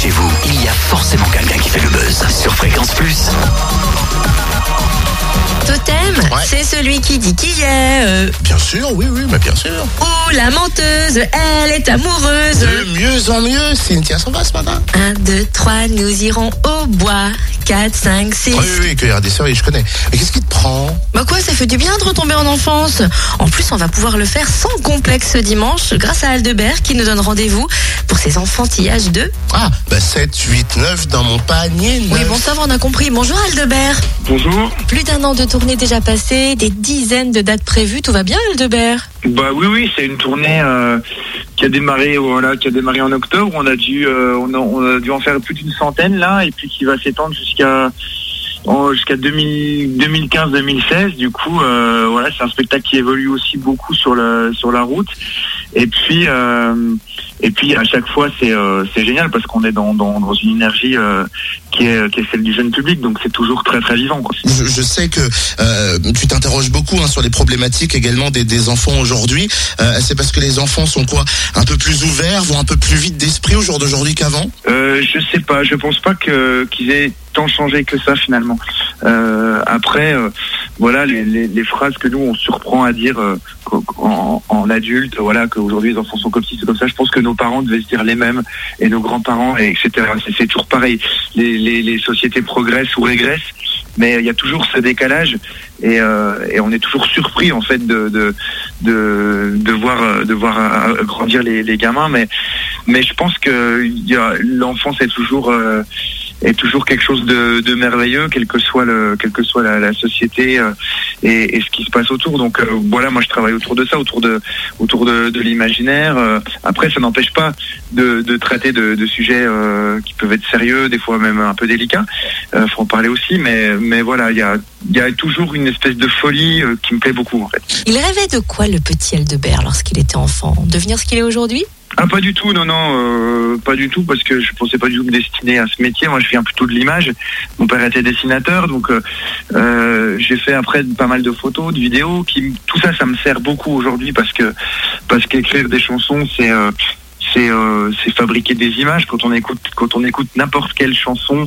chez vous, il y a forcément quelqu'un qui fait le buzz sur Fréquence Plus. Totem, Ouais. c'est celui qui dit qui est. euh, Bien sûr, oui, oui, mais bien sûr. ou la menteuse, elle est amoureuse. De mieux en mieux, Cynthia s'en va ce matin. 1, 2, 3, nous irons au bois. 4, 5, 6. Oui, oui, oui, cueillir des cerises, je connais. Mais qu'est-ce qui te prend? Bah quoi, ça fait du bien de retomber en enfance. En plus, on va pouvoir le faire sans complexe ce dimanche grâce à Aldebert qui nous donne rendez-vous pour ses enfantillages de... Ah, bah 7, 8, 9 dans mon panier. Oui, bon, ça va, on a compris. Bonjour Aldebert. Bonjour. Plus d'un an de tournée déjà passé, des dizaines de dates prévues. Tout va bien Aldebert? Bah oui, oui, c'est une tournée euh, qui a démarré, voilà, qui a démarré en octobre. On a dû, euh, on, a, on a dû en faire plus d'une centaine là, et puis qui va s'étendre jusqu'à jusqu'à 2015-2016. Du coup, euh, voilà, c'est un spectacle qui évolue aussi beaucoup sur la route. Et puis, euh, et puis à chaque fois, c'est euh, c'est génial parce qu'on est dans, dans, dans une énergie euh, qui est qui est celle du jeune public, donc c'est toujours très très vivant. Quoi. Je, je sais que euh, tu t'interroges beaucoup hein, sur les problématiques également des, des enfants aujourd'hui. Euh, c'est parce que les enfants sont quoi Un peu plus ouverts, vont un peu plus vite d'esprit au jour d'aujourd'hui qu'avant? Euh, je sais pas, je pense pas que qu'ils aient tant changé que ça finalement. Euh, après, euh, voilà les, les, phrases que nous on surprend à dire euh, en, en adulte, voilà qu'aujourd'hui les enfants sont comme ci, c'est comme ça. Je pense que nos parents devaient se dire les mêmes et nos grands-parents, et etc. C'est- toujours pareil. Les, les, sociétés progressent ou régressent, mais il y a toujours ce décalage et, euh, et on est toujours surpris en fait de de de, voir de voir euh, grandir les, gamins, mais mais je pense que l'enfance est toujours est toujours quelque chose de, merveilleux, quelle que soit la, société euh, et, ce qui se passe autour. Donc euh, voilà, moi je travaille autour de ça, autour de l'imaginaire. Euh, après, ça n'empêche pas de, traiter de, sujets qui peuvent être sérieux, des fois même un peu délicats. Euh, faut en parler aussi, mais voilà, il y a toujours une espèce de folie qui me plaît beaucoup en fait. Il rêvait de quoi le petit Aldebert lorsqu'il était enfant? Devenir ce qu'il est aujourd'hui? Ah pas du tout, non non, euh, pas du tout parce que je pensais pas du tout me destiner à ce métier. Moi je viens plutôt de l'image. Mon père était dessinateur, donc euh, euh, j'ai fait après pas mal de photos, de vidéos. Qui tout ça, ça me sert beaucoup aujourd'hui parce que parce qu'écrire des chansons, c'est euh, c'est euh, c'est fabriquer des images. Quand on écoute quand on écoute n'importe quelle chanson,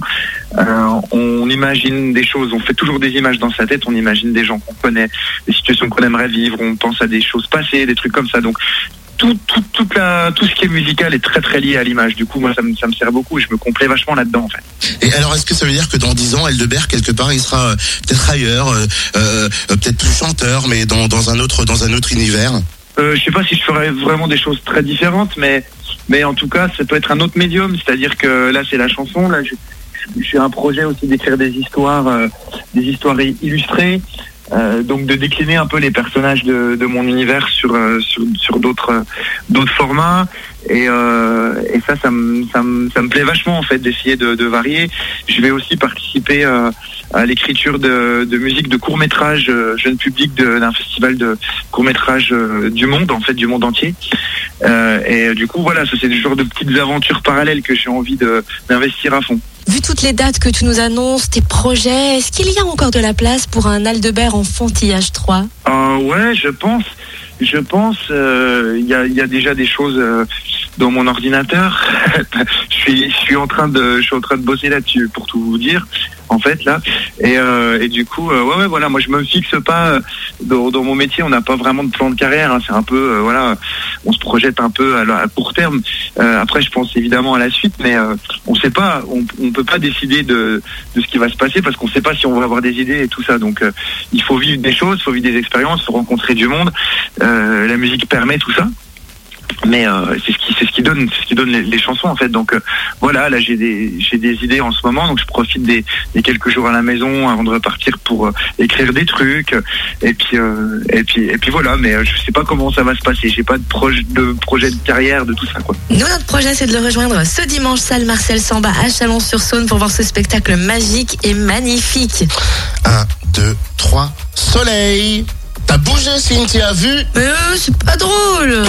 euh, on imagine des choses. On fait toujours des images dans sa tête. On imagine des gens qu'on connaît, des situations qu'on aimerait vivre. On pense à des choses passées, des trucs comme ça. Donc tout, tout, tout ce qui est musical est très très lié à l'image. Du coup, moi, ça me, ça me sert beaucoup et je me complais vachement là-dedans, en fait. Et alors, est-ce que ça veut dire que dans 10 ans, Eldebert, quelque part, il sera euh, peut-être ailleurs, peut-être plus chanteur, mais dans, dans un autre dans un autre univers? Euh, je sais pas si je ferais vraiment des choses très différentes, mais, mais en tout cas, ça peut être un autre médium. C'est-à-dire que là, c'est la chanson. Là, j'ai un projet aussi d'écrire des histoires, euh, des histoires illustrées. Euh, donc de décliner un peu les personnages de, de mon univers sur euh, sur, sur d'autres euh, d'autres formats. Et, euh, et ça ça me, ça me ça me plaît vachement en fait d'essayer de, de varier. Je vais aussi participer euh, à l'écriture de, de musique de court métrage jeune public d'un festival de court métrage du monde en fait du monde entier. Et du coup voilà c'est le genre de petites aventures parallèles que j'ai envie d'investir à fond Vu toutes les dates que tu nous annonces, tes projets, est-ce qu'il y a encore de la place pour un Aldebert enfantillage 3 Euh, ouais, je pense. Je pense. euh, Il y, a, il y a déjà des choses euh, dans mon ordinateur. je suis, je suis en train de, je suis en train de bosser là-dessus pour tout vous dire. En fait, là. Et, euh, et du coup, euh, ouais, ouais, voilà. Moi, je me fixe pas euh, dans, dans mon métier. On n'a pas vraiment de plan de carrière. hein. C'est un peu, euh, voilà, on se projette un peu à, court terme. Après, je pense évidemment à la suite, mais on sait pas. On, on peut pas décider de, de ce qui va se passer parce qu'on sait pas si on va avoir des idées et tout ça. Donc, il faut vivre des choses, il faut vivre des expériences, faut rencontrer du monde. La musique permet tout ça. Mais euh, c'est ce qui c'est ce qui donne ce qui donne les, les chansons en fait. Donc euh, voilà là j'ai des j'ai des idées en ce moment. Donc je profite des, des quelques jours à la maison avant de repartir pour euh, écrire des trucs. Et puis euh, et puis et puis voilà. Mais euh, je sais pas comment ça va se passer. J'ai pas de projet de projet de carrière de tout ça quoi. Nous, notre projet, c'est de le rejoindre ce dimanche, salle Marcel Samba à Chalon-sur-Saône pour voir ce spectacle magique et magnifique. 1, 2, 3, soleil. T'as bougé, Cynthia, vu? Mais euh, c'est pas drôle